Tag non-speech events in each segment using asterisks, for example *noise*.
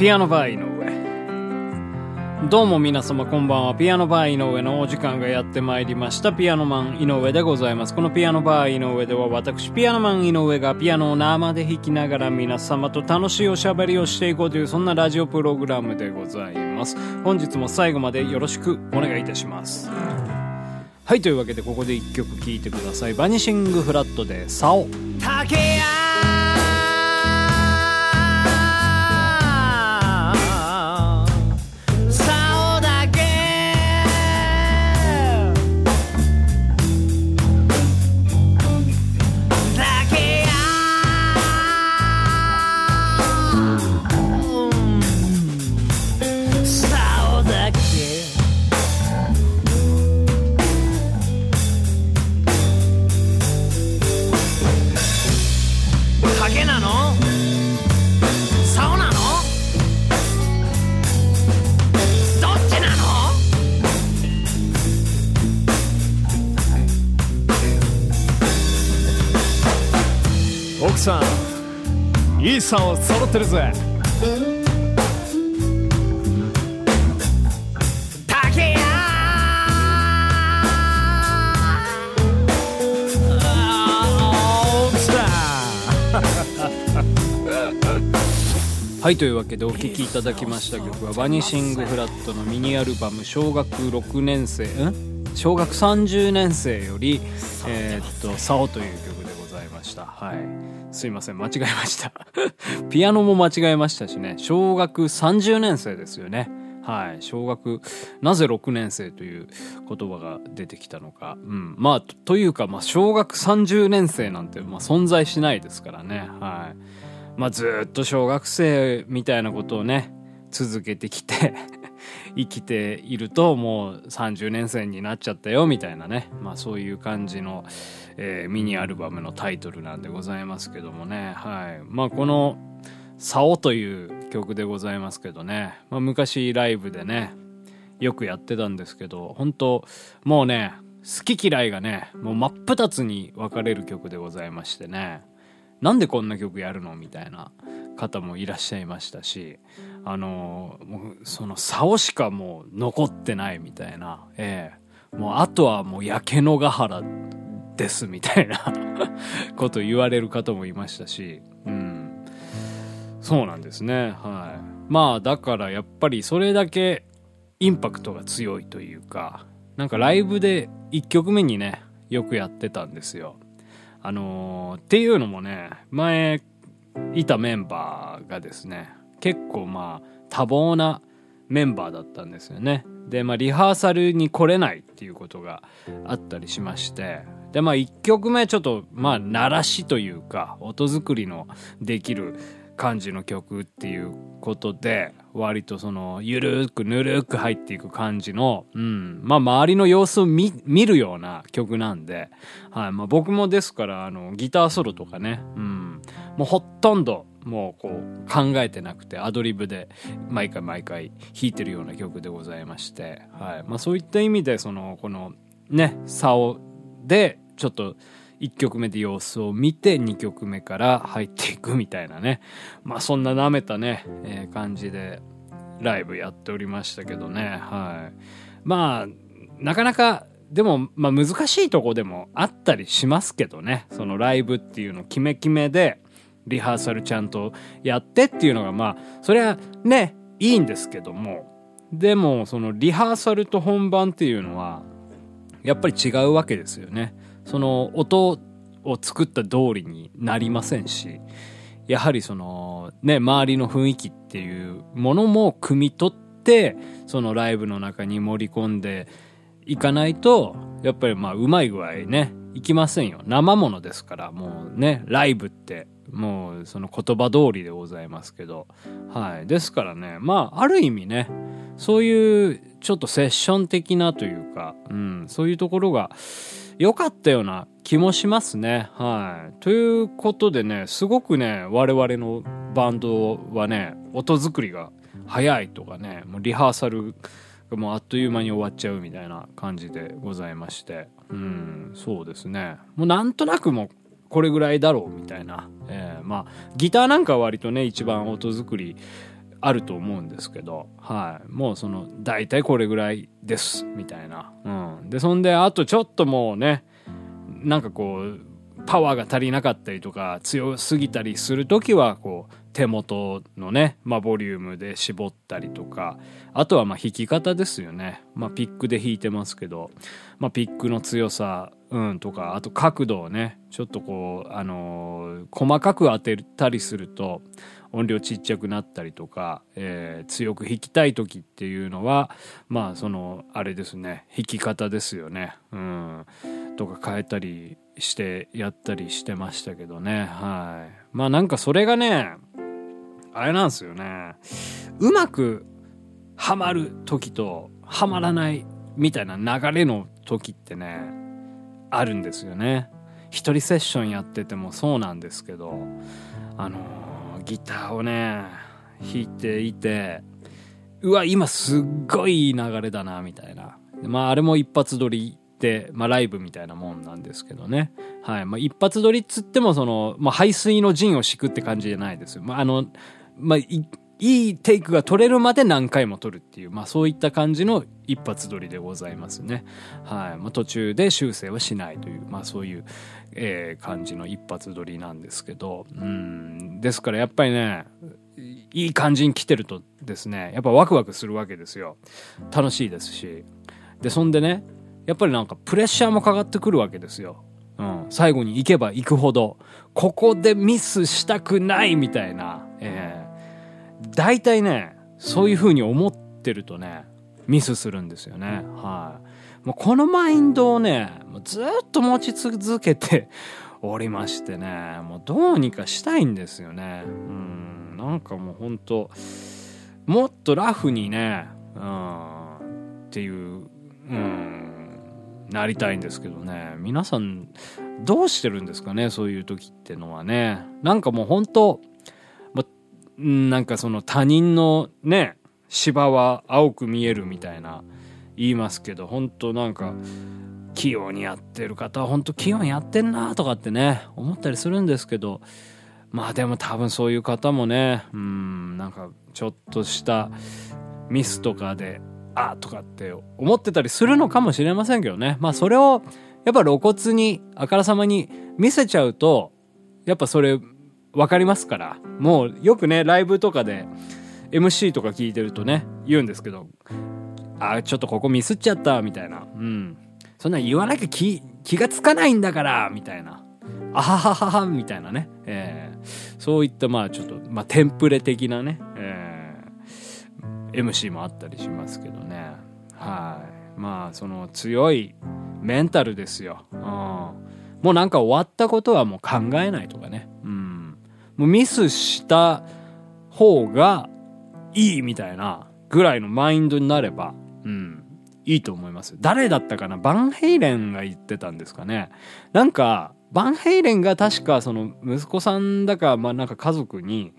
ピアノバー井上。どうも皆様こんばんは。ピアノバー井上のお時間がやってまいりました。ピアノマン井上でございます。このピアノバー井上では私ピアノマン井上がピアノを生で弾きながら皆様と楽しいおしゃべりをしていこうというそんなラジオプログラムでございます。本日も最後までよろしくお願いいたします。はいというわけでここで1曲聴いてください。バニシングフラットで「竿」竹さんいいさんを揃ってるぜ。はいというわけでお聴きいただきました曲はバニシングフラットのミニアルバム小学6年生ん小学30年生よりえー、っと「竿」という曲でございましたはいすいません、間違えました。*laughs* ピアノも間違えましたしね、小学30年生ですよね。はい。小学、なぜ6年生という言葉が出てきたのか。うん。まあ、というか、まあ、小学30年生なんて、まあ、存在しないですからね。はい。まあ、ずっと小学生みたいなことをね、続けてきて生きていると、もう30年生になっちゃったよ、みたいなね。まあ、そういう感じの、えー、ミニアルバムのタイトルなんでございますけどもね。はい。まあ、この、竿という曲でございますけどね。まあ、昔ライブでね、よくやってたんですけど、本当もうね、好き嫌いがね、もう真っ二つに分かれる曲でございましてね。なんでこんな曲やるの？みたいな方もいらっしゃいましたし、あのもうその竿しかもう残ってないみたいな、ええもうあとはもう焼け野ヶ原ですみたいな *laughs* こと言われる方もいましたし、うん。そうなんですね。はい。まあだからやっぱりそれだけインパクトが強いというか、なんかライブで1曲目にね、よくやってたんですよ。あのー、っていうのもね、前いたメンバーがですね、結構まあ多忙なメンバーだったんですよね。で、まあリハーサルに来れないっていうことがあったりしまして、で、まあ1曲目ちょっと、まあ鳴らしというか、音作りのできる感じの曲っていうことで、割とその、ゆるーくぬるく入っていく感じの、うん、まあ周りの様子を見、見るような曲なんで、はい、まあ僕もですから、あの、ギターソロとかね、うん、もうほとんど、もうこう考えてなくてアドリブで毎回毎回弾いてるような曲でございまして、はい。まあ、そういった意味でそのこのね差をでちょっと1曲目で様子を見て2曲目から入っていくみたいなねまあそんな舐めたね、えー、感じでライブやっておりましたけどねはいまあなかなかでも、まあ難しいとこでもあったりしますけどね。そのライブっていうの決め決めで、リハーサルちゃんとやってっていうのが、まあ、それはね、いいんですけども、でも、そのリハーサルと本番っていうのは、やっぱり違うわけですよね。その音を作った通りになりませんし、やはりそのね、周りの雰囲気っていうものも汲み取って、そのライブの中に盛り込んでいかないと、やっぱりまあうまい具合ね、いきませんよ。生ものですから、もうね、ライブってもうその言葉通りでございますけど。はい。ですからね、まあある意味ね、そういうちょっとセッション的なというか、うん、そういうところが良かったような気もしますね。はい。ということでね、すごくね、我々のバンドはね、音作りが早いとかね、もうリハーサルがもうあっという間に終わっちゃうみたいな感じでございまして。うん、そうですね。もうなんとなくもうこれぐらいだろうみたいな。えー、まあ、ギターなんかは割とね、一番音作りあると思うんですけど、はい。もうその、大体これぐらいです、みたいな。うん。で、そんで、あとちょっともうね、なんかこう、パワーが足りなかったりとか、強すぎたりするときは、こう、手元のね、まあ、ボリュームで絞ったりとか、あとはまあ弾き方ですよね。まあ、ピックで弾いてますけど、まあ、ピックの強さ、うん、とか、あと角度をね、ちょっとこう、あのー、細かく当てたりすると、音量ちっちゃくなったりとか、えー、強く弾きたい時っていうのはまあそのあれですね弾き方ですよね。うん。とか変えたりしてやったりしてましたけどね。はい。まあなんかそれがねあれなんですよね。うまくハマる時とハマらないみたいな流れの時ってねあるんですよね一人セッションやっててもそうなんですけどあのギターをね弾いていてうわ今すっごいいい流れだなみたいなまああれも一発撮りで、まあ、ライブみたいなもんなんですけどね。はい。まあ、一発撮りっつっても、その、まあ、排水の陣を敷くって感じじゃないですよ。まあ、あの、まあ、いいテイクが取れるまで何回も撮るっていう、まあ、そういった感じの一発撮りでございますね。はい。まあ、途中で修正はしないという、まあ、そういう、えー、感じの一発撮りなんですけど、うん。ですからやっぱりね、いい感じに来てるとですね、やっぱワクワクするわけですよ。楽しいですし。で、そんでね、やっぱりなんかプレッシャーもかかってくるわけですよ。うん。最後に行けば行くほど、ここでミスしたくないみたいな、えー、大体ね、そういう風に思ってるとね、ミスするんですよね。はい。もうこのマインドをね、ずっと持ち続けて *laughs* おりましてね、もうどうにかしたいんですよね。うん、なんかもうほんと、もっとラフにね、うん、っていう、うん、なりたいんですけどね。皆さん、どうしてるんですかね、そういう時ってのはね。なんかもうほんと、ま、なんかその他人のね、芝は青く見えるみたいな言いますけど、本当なんか、器用にやってる方は本当器用にやってんなとかってね、思ったりするんですけど、まあでも多分そういう方もね、うん、なんかちょっとしたミスとかで、あとかって思ってたりするのかもしれませんけどね。まあそれをやっぱ露骨にあからさまに見せちゃうと、やっぱそれ分かりますから。もうよくね、ライブとかで MC とか聞いてるとね、言うんですけど、あ、ちょっとここミスっちゃった、みたいな。うん。そんな言わなきゃ気、気がつかないんだから、みたいな。あはははは、みたいなね。えー、そういった、まあちょっと、まあテンプレ的なね、えー、MC もあったりしますけどね。はい。まあ、その強いメンタルですよ。うん。もうなんか終わったことはもう考えないとかね。もうミスした方がいいみたいなぐらいのマインドになれば、うん、いいと思います。誰だったかな？バンヘイレンが言ってたんですかね？なんか、バンヘイレンが確かその息子さんだか、まあなんか家族に、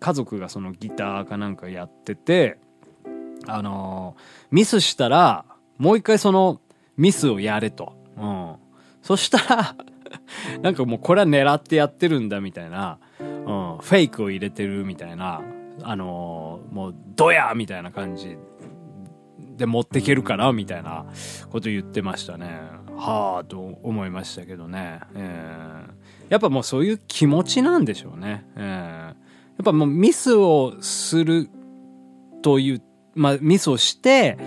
家族がそのギターかなんかやってて、あのー、ミスしたら、もう一回そのミスをやれと。うん。そしたらなんかもうこれは狙ってやってるんだみたいな、うん、フェイクを入れてるみたいな、あのー、もう、ドヤみたいな感じで持ってけるかなみたいなこと言ってましたね。はあ、と思いましたけどね。えー、やっぱもうそういう気持ちなんでしょうね。えー、やっぱもうミスをするという、まあミスをして、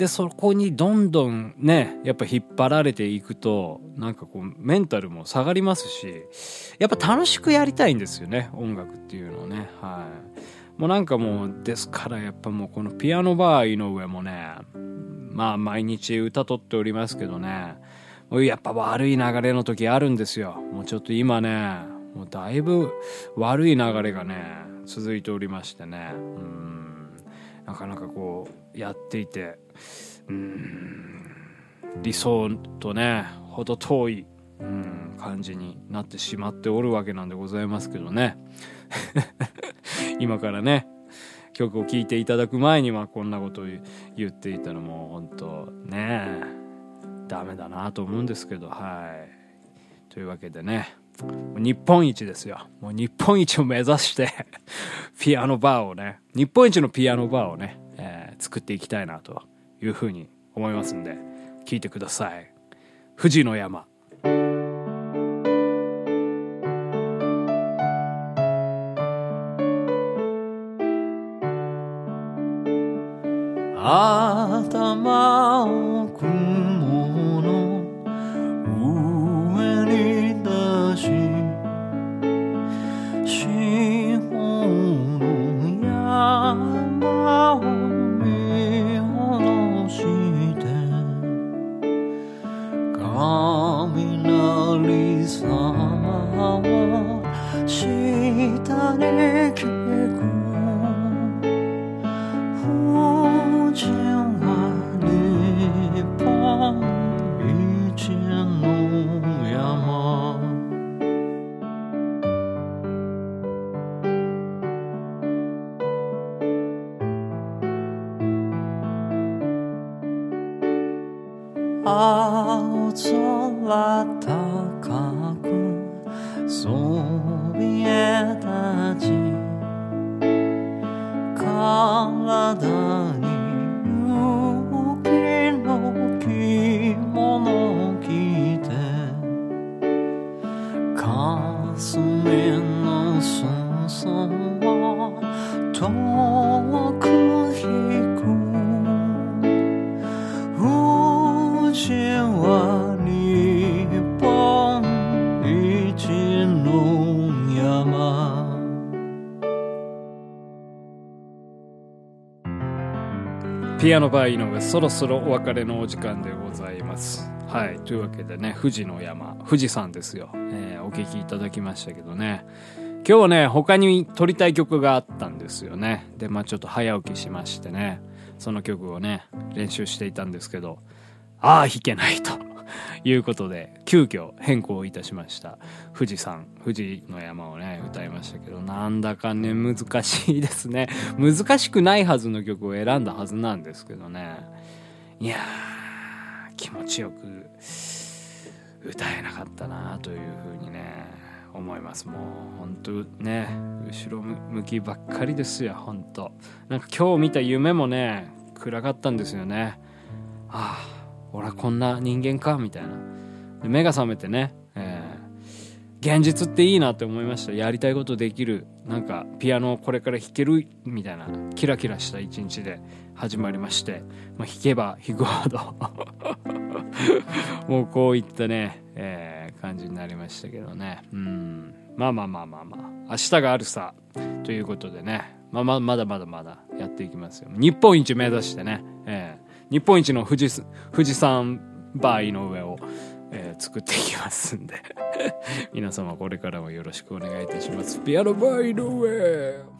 で、そこにどんどんね、やっぱ引っ張られていくと、なんかこう、メンタルも下がりますし、やっぱ楽しくやりたいんですよね、音楽っていうのをね。はい。もうなんかもう、ですからやっぱもうこのピアノバー井上もね、まあ毎日歌取っておりますけどね、やっぱ悪い流れの時あるんですよ。もうちょっと今ね、もうだいぶ悪い流れがね、続いておりましてね、うん、なかなかこう、やっていて、うん、理想とね、ほど遠い、うん、感じになってしまっておるわけなんでございますけどね。*laughs* 今からね曲を聴いていただく前にはこんなことを言っていたらも本当ねダメだなと思うんですけどはいというわけでね日本一ですよ。もう日本一を目指して *laughs* ピアノバーをね、日本一のピアノバーをね、えー、作っていきたいなというふうに思いますんで、聞いてください。富士の山。そびえ立ち体に勇気の着物を着て霞の裾を遠く引く。富士はピアノバー井上そろそろお別れのお時間でございます。はい。というわけでね富士の山富士山ですよ、えーお聴きいただきましたけどね。今日はね他に撮りたい曲があったんですよね。でまあちょっと早起きしましてね。その曲をね練習していたんですけどああ弾けないと。いうことで急遽変更いたしました。富士山富士の山をね歌いましたけどなんだかね難しいですね。難しくないはずの曲を選んだはずなんですけどね。いやー気持ちよく歌えなかったなというふうにね思います。もう本当ね後ろ向きばっかりですよ本当なんか今日見た夢もね暗かったんですよね。ああ俺はこんな人間かみたいな。目が覚めてね、えー現実っていいなって思いました。やりたいことできるなんかピアノをこれから弾けるみたいな。キラキラした一日で始まりまして、まあ、弾けば弾くほど。*laughs* もうこういったね、えー感じになりましたけどね。うん。まあまあまあまあまあ。明日があるさということでね、まあ、まあまだまだまだやっていきますよ。日本一目指してね、日本一の富士富士山バーの上を、えー作っていきますんで。*laughs* 皆様これからもよろしくお願いいたします。ピアノバー井上